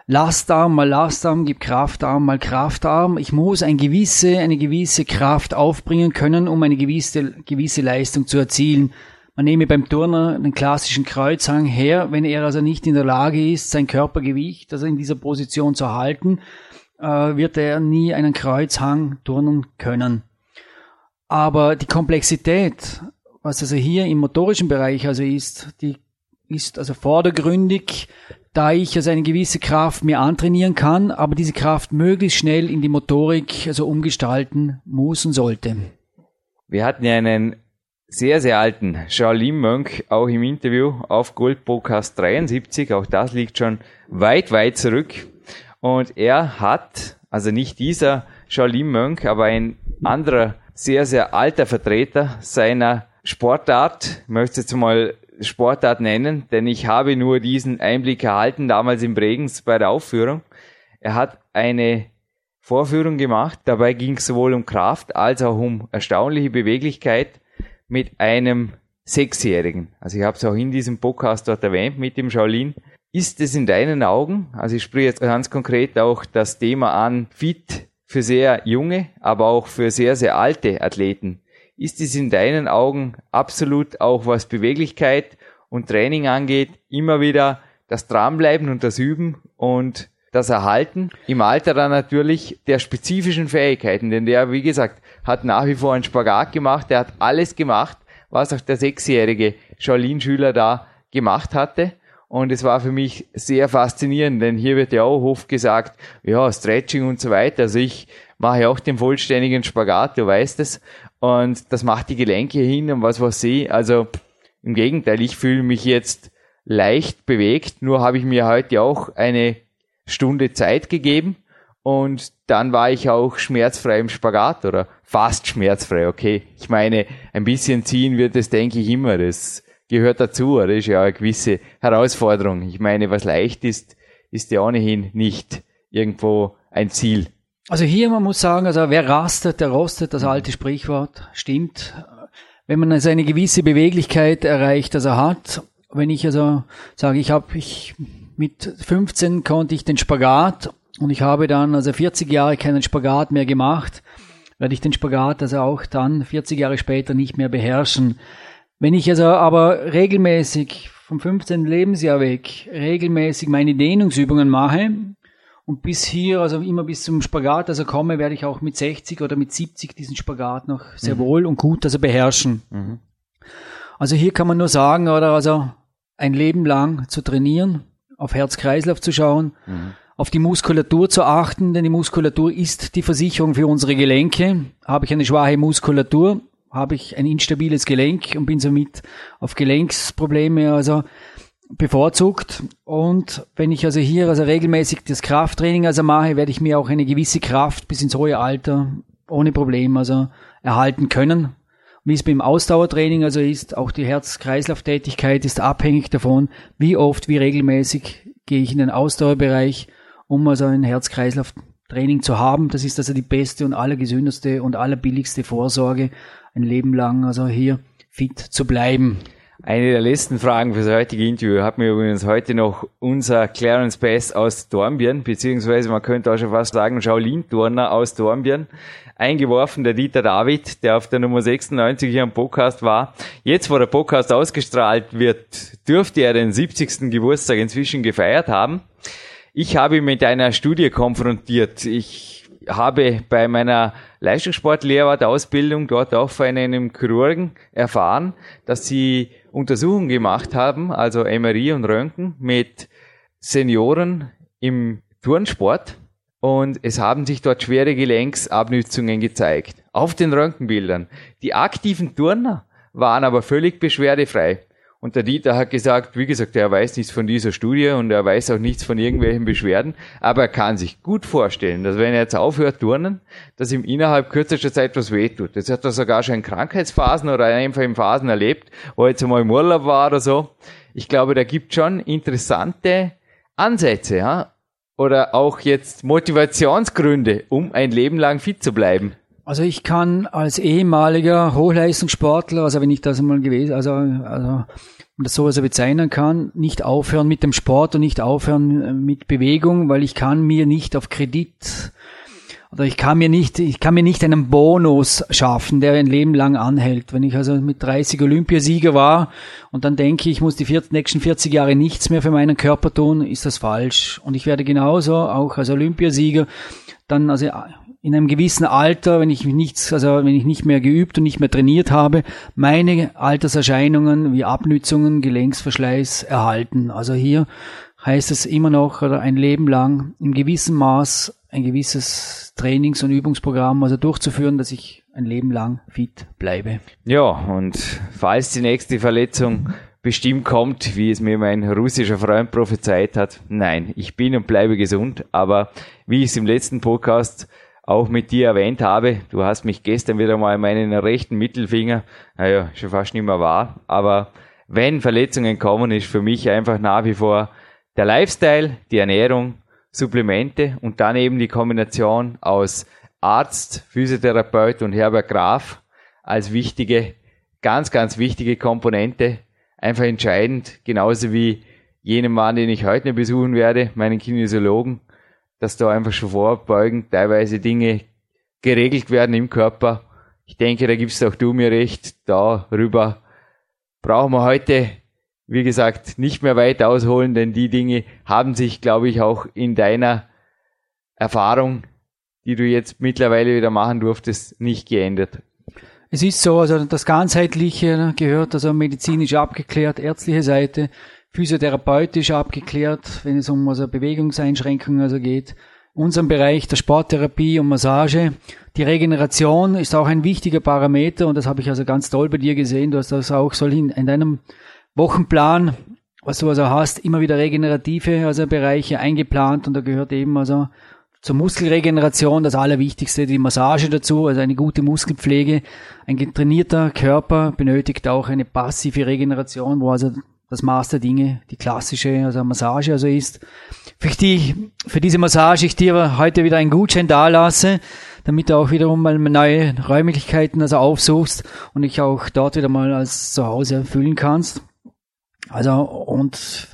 Lastarm mal Lastarm gibt Kraftarm mal Kraftarm. Ich muss eine gewisse, eine gewisse Kraft aufbringen können, um eine gewisse, gewisse Leistung zu erzielen. Man nehme beim Turner den klassischen Kreuzhang her, wenn er also nicht in der Lage ist, sein Körpergewicht also in dieser Position zu halten, äh, wird er nie einen Kreuzhang turnen können. Aber die Komplexität, was also hier im motorischen Bereich also ist, die ist also vordergründig, da ich also eine gewisse Kraft mir antrainieren kann, aber diese Kraft möglichst schnell in die Motorik also umgestalten muss und sollte. Wir hatten ja einen sehr, sehr alten Shaolin Mönch auch im Interview auf Gold Podcast 73. Auch das liegt schon weit, weit zurück. Und er hat, also nicht dieser Shaolin Mönch, aber ein anderer sehr, sehr alter Vertreter seiner Sportart, ich möchte jetzt mal Sportart nennen, denn ich habe nur diesen Einblick erhalten, damals im Bregens bei der Aufführung. Er hat eine Vorführung gemacht, dabei ging es sowohl um Kraft als auch um erstaunliche Beweglichkeit mit einem Sechsjährigen. Also ich habe es auch in diesem Podcast dort erwähnt mit dem Shaolin. Ist es in deinen Augen, also ich spreche jetzt ganz konkret auch das Thema an, fit für sehr junge, aber auch für sehr, sehr alte Athleten. ist es in deinen Augen absolut auch was Beweglichkeit und Training angeht, immer wieder das Dranbleiben und das Üben und das Erhalten im Alter dann natürlich der spezifischen Fähigkeiten, denn der, wie gesagt, hat nach wie vor einen Spagat gemacht, der hat alles gemacht, was auch der sechsjährige Shaolin-Schüler da gemacht hatte. Und es war für mich sehr faszinierend, denn hier wird ja auch oft gesagt, ja, Stretching und so weiter. Also ich mache auch den vollständigen Spagat, du weißt es. Und das macht die Gelenke hin und was weiß ich. Also im Gegenteil, ich fühle mich jetzt leicht bewegt, nur habe ich mir heute auch eine Stunde Zeit gegeben und dann war ich auch schmerzfrei im Spagat oder fast schmerzfrei, okay. Ich meine, ein bisschen ziehen wird es, denke ich, immer. Das gehört dazu, oder? Das ist ja eine gewisse Herausforderung. Ich meine, was leicht ist, ist ja ohnehin nicht irgendwo ein Ziel. Also hier, man muss sagen, also wer rastet, der rostet, das alte Sprichwort stimmt. Wenn man also eine gewisse Beweglichkeit erreicht, also hat, wenn ich also sage, ich habe, ich mit 15 konnte ich den Spagat und ich habe dann also 40 Jahre keinen Spagat mehr gemacht, werde ich den Spagat also auch dann 40 Jahre später nicht mehr beherrschen. Wenn ich also aber regelmäßig vom 15. Lebensjahr weg regelmäßig meine Dehnungsübungen mache und bis hier, also immer bis zum Spagat, also komme, werde ich auch mit 60 oder mit 70 diesen Spagat noch sehr mhm. wohl und gut also beherrschen. Mhm. Also hier kann man nur sagen, oder also ein Leben lang zu trainieren, auf Herz-Kreislauf zu schauen, mhm. Auf die Muskulatur zu achten, denn die Muskulatur ist die Versicherung für unsere Gelenke. Habe ich eine schwache Muskulatur, habe ich ein instabiles Gelenk und bin somit auf Gelenksprobleme also bevorzugt. Und wenn ich also hier also regelmäßig das Krafttraining also mache, werde ich mir auch eine gewisse Kraft bis ins hohe Alter ohne Problem also erhalten können. Wie es beim Ausdauertraining also ist, auch die Herz-Kreislauf-Tätigkeit ist abhängig davon, wie oft, wie regelmäßig gehe ich in den Ausdauerbereich, um also ein Herz-Kreislauf-Training zu haben. Das ist also die beste und allergesündeste und allerbilligste Vorsorge ein Leben lang also hier fit zu bleiben. Eine der letzten Fragen für das heutige Interview hat mir übrigens heute noch unser Clarence Bass aus Dornbirn, beziehungsweise man könnte auch schon fast sagen Shaolin-Turner aus Dornbirn, eingeworfen, der Dieter David, der auf der Nummer 96 hier am Podcast war. Jetzt, wo der Podcast ausgestrahlt wird, dürfte er den 70. Geburtstag inzwischen gefeiert haben. Ich habe mit einer Studie konfrontiert. Ich habe bei meiner Leistungssportlehrwart-Ausbildung dort auch von einem Chirurgen erfahren, dass sie Untersuchungen gemacht haben, also MRI und Röntgen mit Senioren im Turnsport und es haben sich dort schwere Gelenksabnützungen gezeigt. Auf den Röntgenbildern. Die aktiven Turner waren aber völlig beschwerdefrei. Und der Dieter hat gesagt, wie gesagt, er weiß nichts von dieser Studie und er weiß auch nichts von irgendwelchen Beschwerden, aber er kann sich gut vorstellen, dass wenn er jetzt aufhört turnen, dass ihm innerhalb kürzester Zeit was wehtut. Jetzt hat er sogar schon in Krankheitsphasen oder einfach in Phasen erlebt, wo er jetzt einmal im Urlaub war oder so. Ich glaube, da gibt schon interessante Ansätze, ja, oder auch jetzt Motivationsgründe, um ein Leben lang fit zu bleiben. Also ich kann als ehemaliger Hochleistungssportler, also wenn ich das einmal gewesen, also, also das so also bezeichnen kann, nicht aufhören mit dem Sport und nicht aufhören äh, mit Bewegung, weil ich kann mir nicht auf Kredit oder ich kann mir nicht, ich kann mir nicht einen Bonus schaffen, der ein Leben lang anhält. Wenn ich also mit 30 Olympiasieger war und dann denke, ich muss die 40, nächsten 40 Jahre nichts mehr für meinen Körper tun, ist das falsch. Und ich werde genauso auch als Olympiasieger dann also in einem gewissen Alter, wenn ich nichts, also wenn ich nicht mehr geübt und nicht mehr trainiert habe, meine Alterserscheinungen wie Abnützungen, Gelenksverschleiß erhalten. Also hier heißt es immer noch oder ein Leben lang in gewissem Maß ein gewisses Trainings- und Übungsprogramm also durchzuführen, dass ich ein Leben lang fit bleibe. Ja, und falls die nächste Verletzung bestimmt kommt, wie es mir mein russischer Freund prophezeit hat, nein, ich bin und bleibe gesund, aber wie ich es im letzten Podcast auch mit dir erwähnt habe. Du hast mich gestern wieder mal meinen rechten Mittelfinger, naja, schon fast nicht mehr wahr, aber wenn Verletzungen kommen, ist für mich einfach nach wie vor der Lifestyle, die Ernährung, Supplemente und dann eben die Kombination aus Arzt, Physiotherapeut und Herbert Graf als wichtige, ganz, ganz wichtige Komponente. Einfach entscheidend, genauso wie jenem Mann, den ich heute besuchen werde, meinen Kinesiologen, dass da einfach schon vorbeugend teilweise Dinge geregelt werden im Körper. ich denke, da gibst auch du mir recht, darüber brauchen wir heute, wie gesagt, nicht mehr weit ausholen, denn die Dinge haben sich, glaube ich, auch in deiner Erfahrung, die du jetzt mittlerweile wieder machen durftest, nicht geändert. Es ist so, also das Ganzheitliche gehört also medizinisch abgeklärt, ärztliche Seite, physiotherapeutisch abgeklärt, wenn es um also Bewegungseinschränkungen also geht. Unserem Bereich der Sporttherapie und Massage. Die Regeneration ist auch ein wichtiger Parameter und das habe ich also ganz toll bei dir gesehen. Du hast das auch so in, in deinem Wochenplan, was du also hast, immer wieder regenerative also Bereiche eingeplant und da gehört eben also zur Muskelregeneration das Allerwichtigste, die Massage dazu, also eine gute Muskelpflege. Ein getrainierter Körper benötigt auch eine passive Regeneration, wo also das Maß der Dinge die klassische also Massage also ist. Für, die, für diese Massage ich dir heute wieder einen Gutschein dalasse, damit du auch wiederum mal neue Räumlichkeiten also aufsuchst und dich auch dort wieder mal als Zuhause fühlen kannst. Also und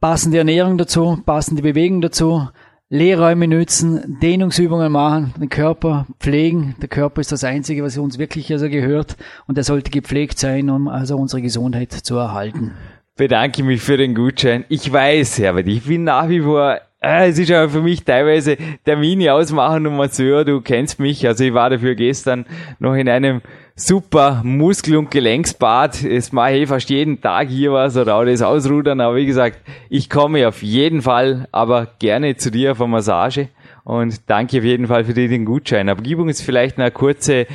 passende Ernährung dazu, passende Bewegung dazu, Lehrräume nützen, Dehnungsübungen machen, den Körper pflegen. Der Körper ist das Einzige, was uns wirklich also gehört und er sollte gepflegt sein, um also unsere Gesundheit zu erhalten. Bedanke mich für den Gutschein. Ich weiß, Herbert, ich bin nach wie vor äh, es ist aber für mich teilweise Termine ausmachen und Masseur, du kennst mich, also ich war dafür gestern noch in einem super Muskel- und Gelenksbad. Es mache ich fast jeden Tag hier was oder auch das Ausrudern. Aber wie gesagt, ich komme auf jeden Fall, aber gerne zu dir auf eine Massage. Und danke auf jeden Fall für den Gutschein. Aber gib uns vielleicht eine kurze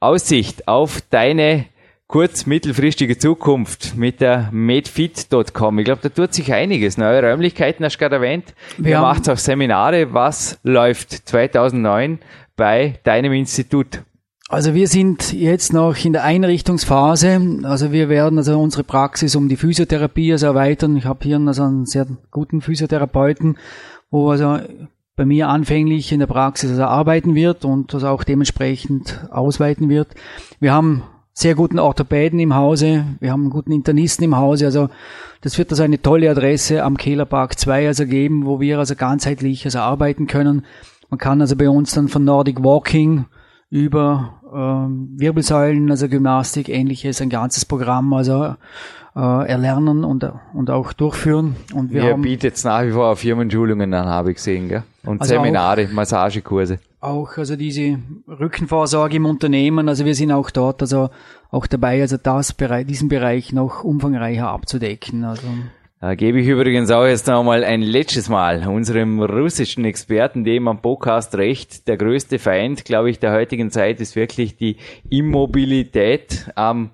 Aussicht auf deine kurz mittelfristige Zukunft mit der medfit.com. Ich glaube, da tut sich einiges. Neue Räumlichkeiten hast du gerade erwähnt. Wir Ihr macht auch Seminare. Was läuft 2009 bei deinem Institut? Also wir sind jetzt noch in der Einrichtungsphase. Also wir werden also unsere Praxis um die Physiotherapie also erweitern. Ich habe hier also einen sehr guten Physiotherapeuten, wo also bei mir anfänglich in der Praxis also arbeiten wird und das auch dementsprechend ausweiten wird. Wir haben sehr guten Orthopäden im Hause, wir haben einen guten Internisten im Hause, also das wird also eine tolle Adresse am Kehlerpark 2 also geben, wo wir also ganzheitlich also arbeiten können. Man kann also bei uns dann von Nordic Walking über ähm, Wirbelsäulen, also Gymnastik, ähnliches, ein ganzes Programm, also äh, erlernen und, und auch durchführen. Und wir Ihr bietet nach wie vor Firmenschulungen an, habe ich gesehen, gell? Und also Seminare, Massagekurse. Auch also diese Rückenvorsorge im Unternehmen, also wir sind auch dort, also auch dabei, also das Bereich, diesen Bereich noch umfangreicher abzudecken. Also da gebe ich übrigens auch jetzt noch mal ein letztes Mal unserem russischen Experten, dem am Podcast recht, der größte Feind, glaube ich, der heutigen Zeit ist wirklich die Immobilität am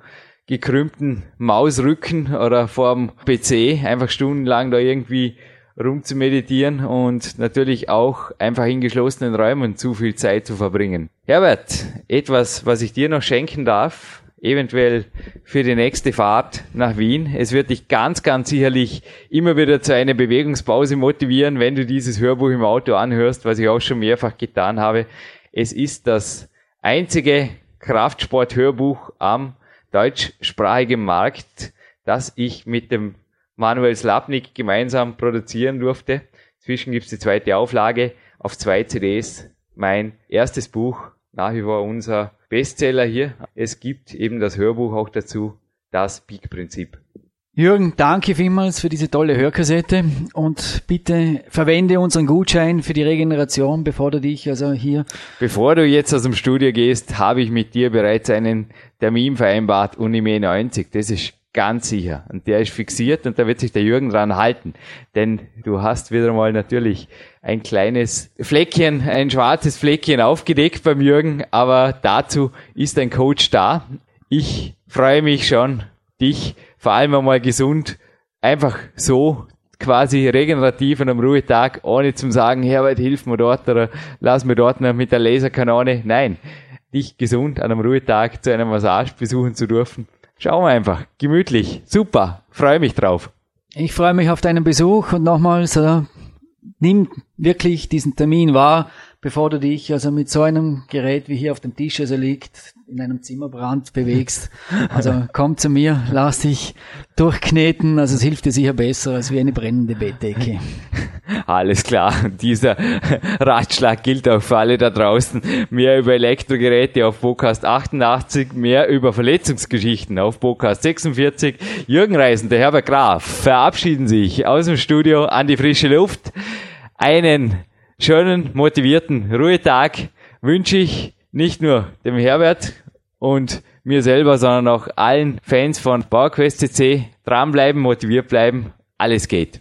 gekrümmten Mausrücken oder vorm PC, einfach stundenlang da irgendwie rum zu meditieren und natürlich auch einfach in geschlossenen Räumen zu viel Zeit zu verbringen. Herbert, etwas, was ich dir noch schenken darf, eventuell für die nächste Fahrt nach Wien. Es wird dich ganz, ganz sicherlich immer wieder zu einer Bewegungspause motivieren, wenn du dieses Hörbuch im Auto anhörst, was ich auch schon mehrfach getan habe. Es ist das einzige Kraftsport-Hörbuch am deutschsprachigen Markt, das ich mit dem Manuel Slapnik gemeinsam produzieren durfte. Zwischen gibt es die zweite Auflage auf zwei CDs. Mein erstes Buch, nach wie vor unser Bestseller hier. Es gibt eben das Hörbuch auch dazu, das Peak-Prinzip. Jürgen, danke vielmals für diese tolle Hörkassette und bitte verwende unseren Gutschein für die Regeneration, bevor du dich also hier. Bevor du jetzt aus dem Studio gehst, habe ich mit dir bereits einen Termin vereinbart, Unime 90. Das ist ganz sicher. Und der ist fixiert und da wird sich der Jürgen dran halten. Denn du hast wieder mal natürlich ein kleines Fleckchen, ein schwarzes Fleckchen aufgedeckt beim Jürgen, aber dazu ist ein Coach da. Ich freue mich schon, dich vor allem einmal gesund, einfach so quasi regenerativ an einem Ruhetag, ohne zum sagen, Herbert, hilf mir dort oder lass mir dort noch mit der Laserkanone. Nein, dich gesund an einem Ruhetag zu einer Massage besuchen zu dürfen. Schauen wir einfach. Gemütlich. Super. Freue mich drauf. Ich freue mich auf deinen Besuch und nochmals, äh, nimm wirklich diesen Termin wahr. Bevor du dich also mit so einem Gerät wie hier auf dem Tisch also liegt, in einem Zimmerbrand bewegst. <laughs> Also komm zu mir, lass dich durchkneten, also es hilft dir sicher besser als wie eine brennende Bettdecke. <laughs> Alles klar, <laughs> dieser Ratschlag gilt auch für alle da draußen. Mehr über Elektrogeräte auf Podcast 88, mehr über Verletzungsgeschichten auf Podcast 46. Jürgen Reisen, der Herbert Graf verabschieden sich aus dem Studio an die frische Luft. Einen schönen, motivierten Ruhetag wünsche ich nicht nur dem Herbert und mir selber, sondern auch allen Fans von PowerQuest CC. Dranbleiben, motiviert bleiben, alles geht.